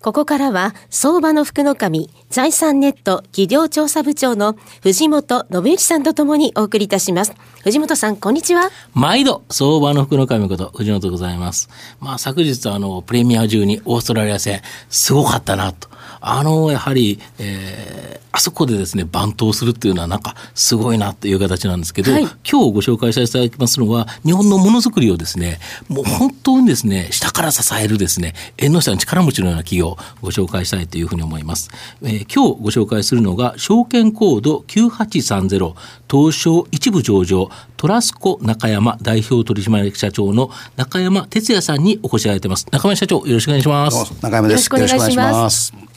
ここからは、相場の福の神、財産ネット企業調査部長の藤本信之さんとともにお送りいたします。藤本さん、こんにちは。毎度、相場の福の神こと、藤本でございます。まあ、昨日、あの、プレミア中にオーストラリア戦、すごかったなと。あの、やはり、えー、あそこでですね、番頭するっていうのはなんかすごいなっていう形なんですけど、はい、今日ご紹介させていただきますのは、日本のものづくりをですね、もう本当にですね、下から支えるですね、縁の下の力持ちのような企業をご紹介したいというふうに思います。えー、今日ご紹介するのが、証券コード9830、東証一部上場、トラスコ中山代表取締役社長の中山哲也さんにお越しいただいてます。中山社長、よろしくお願いします。中山です。よろしくお願いします。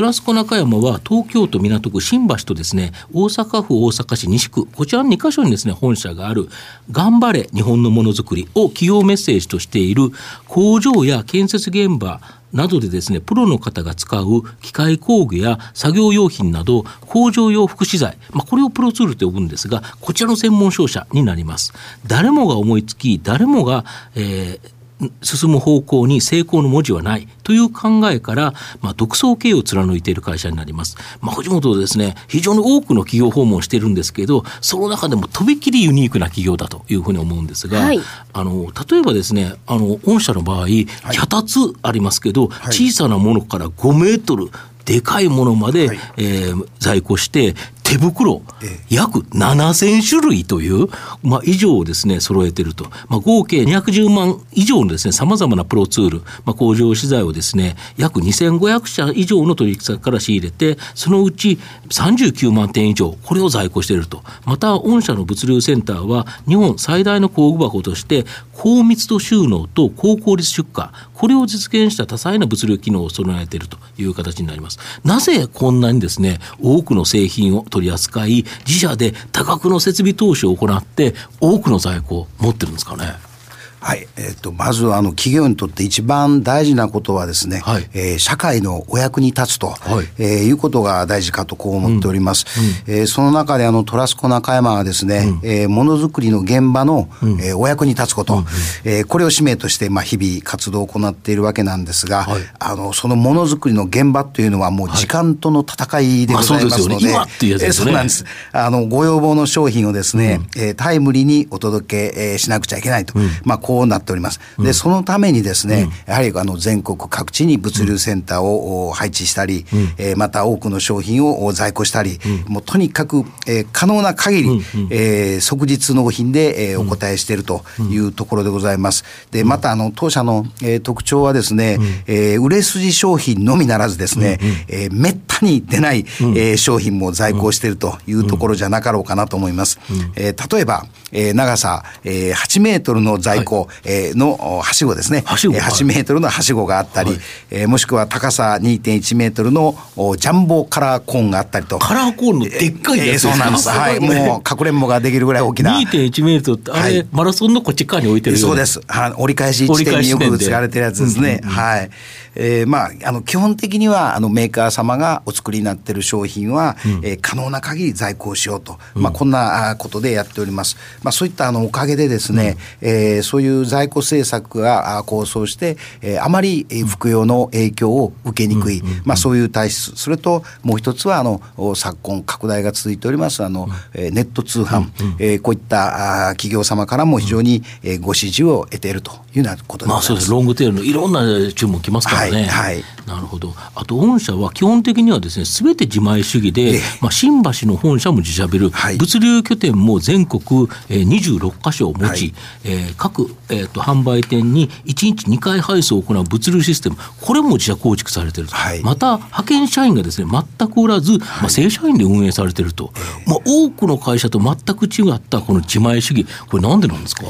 トラスコ中山は東京都港区新橋とですね大阪府大阪市西区こちらの2カ所にですね本社がある頑張れ日本のものづくりを企業メッセージとしている工場や建設現場などでですね、プロの方が使う機械工具や作業用品など、工場用福祉材、まあ、これをプロツールと呼ぶんですが、こちらの専門商社になります。誰もが思いつき、誰もが、えー進む方向に成功の文字はないという考えから、まあ、独創経営を貫いている会社になります。まあ、藤本ですね、非常に多くの企業訪問をしているんですけど、その中でもとびきりユニークな企業だというふうに思うんですが、はい、あの例えばですね、あの御社の場合、脚立ありますけど、はい、小さなものから5メートル、でかいものまで、はい、えー、在庫して、手袋、約7000種類という、まあ、以上をですね、揃えていると。まあ、合計210万以上のですね、様々なプロツール、まあ、工場資材をですね、約2500社以上の取引先から仕入れて、そのうち39万点以上、これを在庫していると。また、御社の物流センターは、日本最大の工具箱として、高密度収納と高効率出荷、これを実現した多彩な物流機能を備えているという形になります。なぜこんなにですね、多くの製品を取り扱い、自社で多額の設備投資を行って、多くの在庫を持ってるんですかね？はい、えっ、ー、と、まず、あの、企業にとって一番大事なことはですね、はい、えー、社会のお役に立つと、はい、えー、いうことが大事かとこう思っております。うん。うん、えー、その中で、あの、トラスコ中山はですね、うん、えー、ものづくりの現場の、うん、えー、お役に立つこと、うん、えー、これを使命として、まあ、日々活動を行っているわけなんですが、はい、あの、そのものづくりの現場というのは、もう時間との戦いでございますので、はいまあそうですなんです。あの、ご要望の商品をですね、うん、えー、タイムリーにお届け、えー、しなくちゃいけないと、まあ、こうなっております。で、そのためにですね、やはりあの全国各地に物流センターを配置したり、えまた多くの商品を在庫したり、もうとにかく、え可能な限り、え即日納品で、えお答えしているというところでございます。で、またあの当社の、え特徴はですね、え売れ筋商品のみならずですね、えめったに出ない、え商品も在庫しているというところじゃなかろうかなと思います。え例えば、え長さ、え8メートルの在庫、えのはしごですね。はしご、えー、8メートルのはしごがあったり、はい、えー、もしくは高さ2.1メートルのジャンボカラーコーンがあったりと。カラーコーンのでっかいやつ、えー、そうなんです。はい。もう、かくれんぼができるぐらい大きな。2.1メートルって、あれ、はい、マラソンのこっち側に置いてるそうです。は折り返し地点によく使われてるやつですね。はい。えー、まあ、あの、基本的には、あの、メーカー様がお作りになっている商品は、うん、えー、可能な限り在庫をしようと。うん、まあ、こんなことでやっております。まあ、そういった、あの、おかげでですね、うん、えー、そういう在庫政策が構想して、えー、あまり服用の影響を受けにくい、まあ、そういう体質。それと、もう一つは、あの、昨今拡大が続いております、あの、ネット通販、えー、こういったあ企業様からも非常に、えー、ご支持を得ているというようなことでまあ、そうです。ロングテールのいろんな注文来ますからね。はい、はい。なるほど。あと御社は基本的にはですね、すべて自前主義で、まあ新橋の本社も自社ビル、はい、物流拠点も全国、えー、26箇所を持ち、はい、えー、各えー、と販売店に1日2回配送を行う物流システム、これも自社構築されてると、はい。また派遣社員がですね全くおらず、まあ、正社員で運営されてると、まあ、多くの会社と全く違ったこの自前主義、これ、なんでなんですか？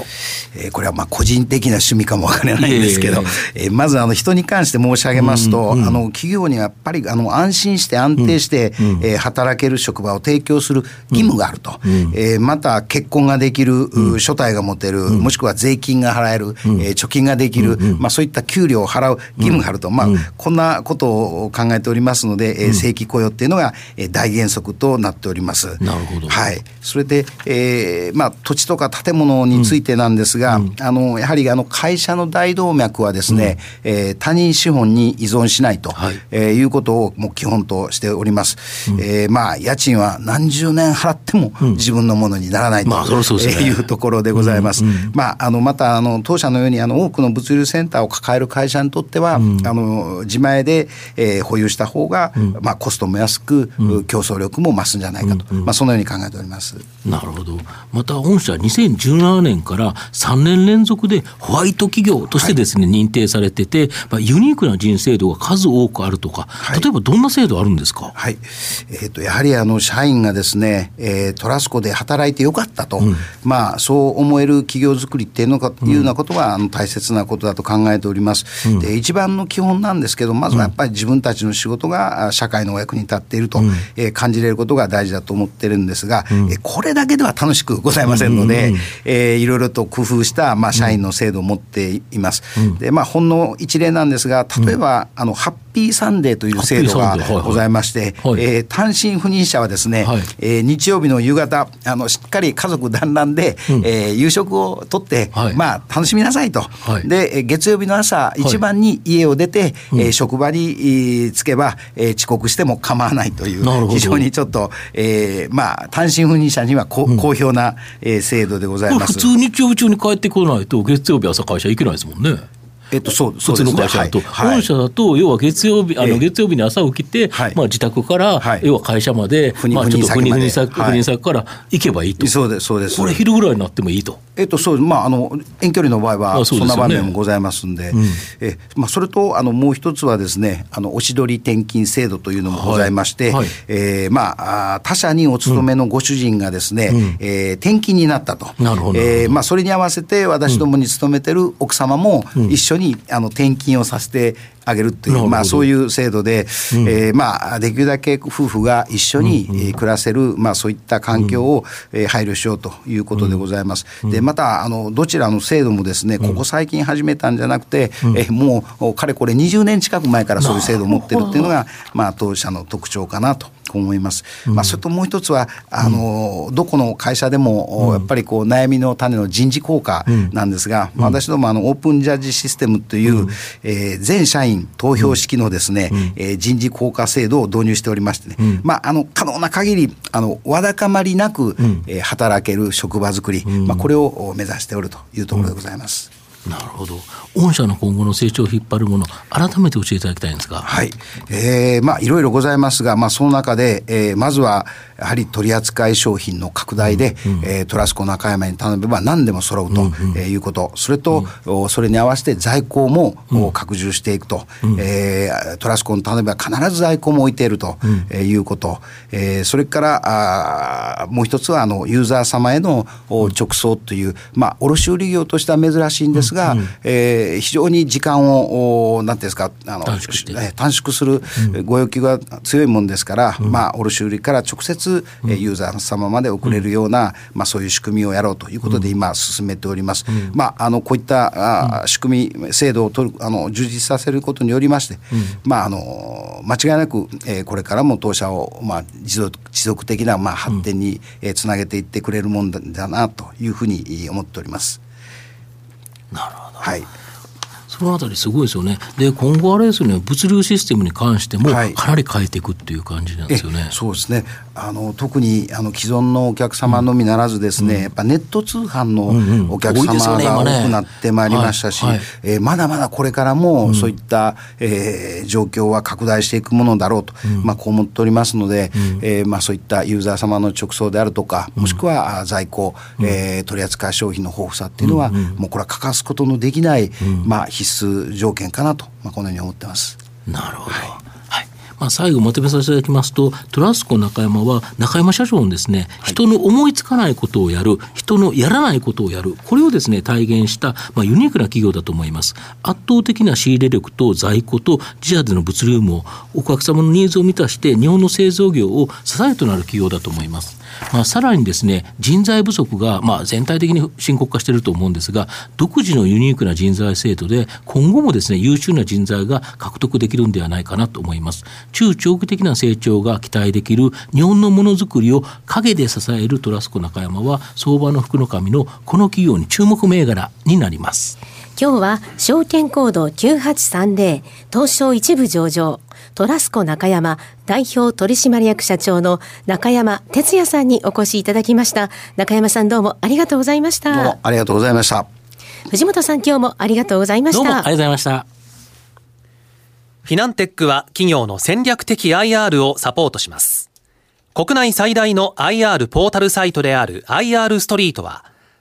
えーこれはまあ個人的な趣味かもわからないんですけど、いえ。ーまずあの人に関して申し上げますと、あの企業にはやっぱりあの安心して安定して、えー働ける職場を提供する義務があると、えーまた結婚ができる、う所帯が持てる、もしくは税金が払える、えー貯金ができる、まあ、そういった給料を払う義務があると、まあ、こんなことを考えておりますので、えー正規雇用っていうのが、えー大原則となっております。なるほど。はい、それで、えーまあ、土地とか建物についてなんですが、あのやはりあの会社の大動脈はですね、えー他人資本に依存しないと、はい。いえーいうことをもう基本としております。えーまあ、家賃は何十年払っても自分のものにならないと、いうところでございます。まあ、あのまたあの当社のようにあの多くの物流センターを抱える会社にとっては、あの自前で、えー保有した方が、まあ、コストも安く、競争力も増すんじゃないかと、まあ、そのように考えております。なるほど。また御社2017年から3年連続でホワイト企業としてですね、認定されてて、まあ、ユニークな人制度が数多くあるとか、い。例えばどんな制度あるんですか、はい、えー、とやはりあの社員がですね、えートラスコで働いてよかったと、まあ、そう思える企業づくりっていうのか、いうようなことはあの大切なことだと考えております、で。一番の基本なんですけど、まずはやっぱり自分たちの仕事があ社会のお役に立っていると、えー感じれることが大事だと思ってるんですが、えーこれだけでは楽しくございませんので、えーいろいろと工夫した、まあ、社員の制度を持っています。でまあ、ほんの一例なんですが例えば、あのハッピーサンデーという制度がございまして、はい。えー単身赴任者はですね、はい。えー日曜日の夕方あのしっかり家族団らんで、えー夕食をとって、はい。まあ、楽しみなさいと、はい。でえー月曜日の朝一番に家を出て、えー職場にえー着けば、えー遅刻しても構わないという非常にちょっと、えーまあ、単身赴任者にはこ、好評な、えー制度でございます。普通日曜日中に帰ってこないと月曜日朝会社行けないですもんね。えっと、そう普通の会社だと、はい。はい。本社だと、要は月曜日、あのええ。月曜日に朝起きて、はい。まあ、自宅から、はい。要は会社まで、まあ、ちょっと赴任赴任先まで。先はい赴任先から行けばいいと、そうですそうです。これ、昼ぐらいになってもいいと。えっと、そうまあ、あの遠距離の場合はあそんな場面もございますんで、えまあ、それとあのもう一つはですね、あのおしどり転勤制度というのもございまして、はい。はいえーまあ、他社にお勤めのご主人がですね、えー転勤になったと、なるほど。えーまあ、それに合わせて私どもに勤めてる奥様も一緒にあの転勤をさせてあげるという、まあ、そういう制度で、えーまあ、できるだけ夫婦が一緒に、えー暮らせる、まあ、そういった環境を、えー配慮しようということでございます。でまたあのどちらの制度もですねここ最近始めたんじゃなくて、えーもうかれこれ20年近く前からそういう制度を持ってるっていうのが、まあ、当社の特徴かなと。思います。まあ、それともう一つは、あの、どこの会社でも、やっぱりこう、悩みの種の人事効果なんですが、まあ私ども、あの、オープンジャッジシステムという、えー全社員投票式のですね、えー人事効果制度を導入しておりましてね、まあ、あの、可能な限り、あの、わだかまりなく、えー働ける職場づくり、まあ、これを目指しておるというところでございます。なるほど。御社の今後の成長を引っ張るもの、改めて教えていただきたいんですが。はい。えーまあ、いろいろございますが、まあ、その中で、えーまずは、やはり取扱い商品の拡大で、えートラスコ中山に頼めば何でも揃うとえーいうこと。それと、おそれに合わせて在庫も、お拡充していくと。えートラスコに頼めば必ず在庫も置いていると、えーいうこと。えーそれから、あーもう一つは、あの、ユーザー様へのお直送という、まあ、卸売業としては珍しいんですが、えー非常に時間を、おなんていうんですか、あの、短縮するご要求が強いもんですから、まあ、卸売から直接、えーユーザー様まで送れるような、まあ、そういう仕組みをやろうということで、今、進めております。まあ、あのこういったあー仕組み、制度を取るあの充実させることによりまして、まあ、あの間違いなく、えーこれからも当社を、まあ、持続持続的な、まあ、発展に、えーつなげていってくれるもんだだなというふうに思っております。なるほど。はいそそのあたりすごいですよね。で、今後あれですよね、物流システムに関しても、かなり変えていくっていう感じなんですよね。そうですね。あの特にあの既存のお客様のみならずですね、うん、やっぱネット通販のお客様が多くなってまいりましたし、えまだまだこれからもそういった、うん、えー、状況は拡大していくものだろうと、うん、まあこう思っておりますので、うん、えー、まあそういったユーザー様の直送であるとか、もしくは在庫、うん、えー、取扱商品の豊富さっていうのは、もうこれは欠かすことのできない、まあ必須条件かなと、まあこのように思ってます。なるほど。はいまあ、最後まとめさせていただきますと、トラスコ中山は、中山社長のですね、人の思いつかないことをやる、人のやらないことをやる、これをですね、体現した、まあ、ユニークな企業だと思います。圧倒的な仕入れ力と在庫と自社での物流も、お客様のニーズを満たして、日本の製造業を支えとなる企業だと思います。まあ、さらにですね人材不足がまあ全体的に深刻化していると思うんですが独自のユニークな人材制度で今後もですね優秀な人材が獲得できるんではないかなと思います。中長期的な成長が期待できる日本のものづくりを陰で支えるトラスコ中山は相場の福の神のこの企業に注目銘柄になります。今日は証券コード9830東証一部上場トラスコ中山代表取締役社長の中山哲也さんにお越しいただきました。中山さんどうもありがとうございました。どうもありがとうございました。藤本さん今日もありがとうございました。どうもありがとうございました。フィナンテックは企業の戦略的 IR をサポートします。国内最大の IR ポータルサイトである IR ストリートは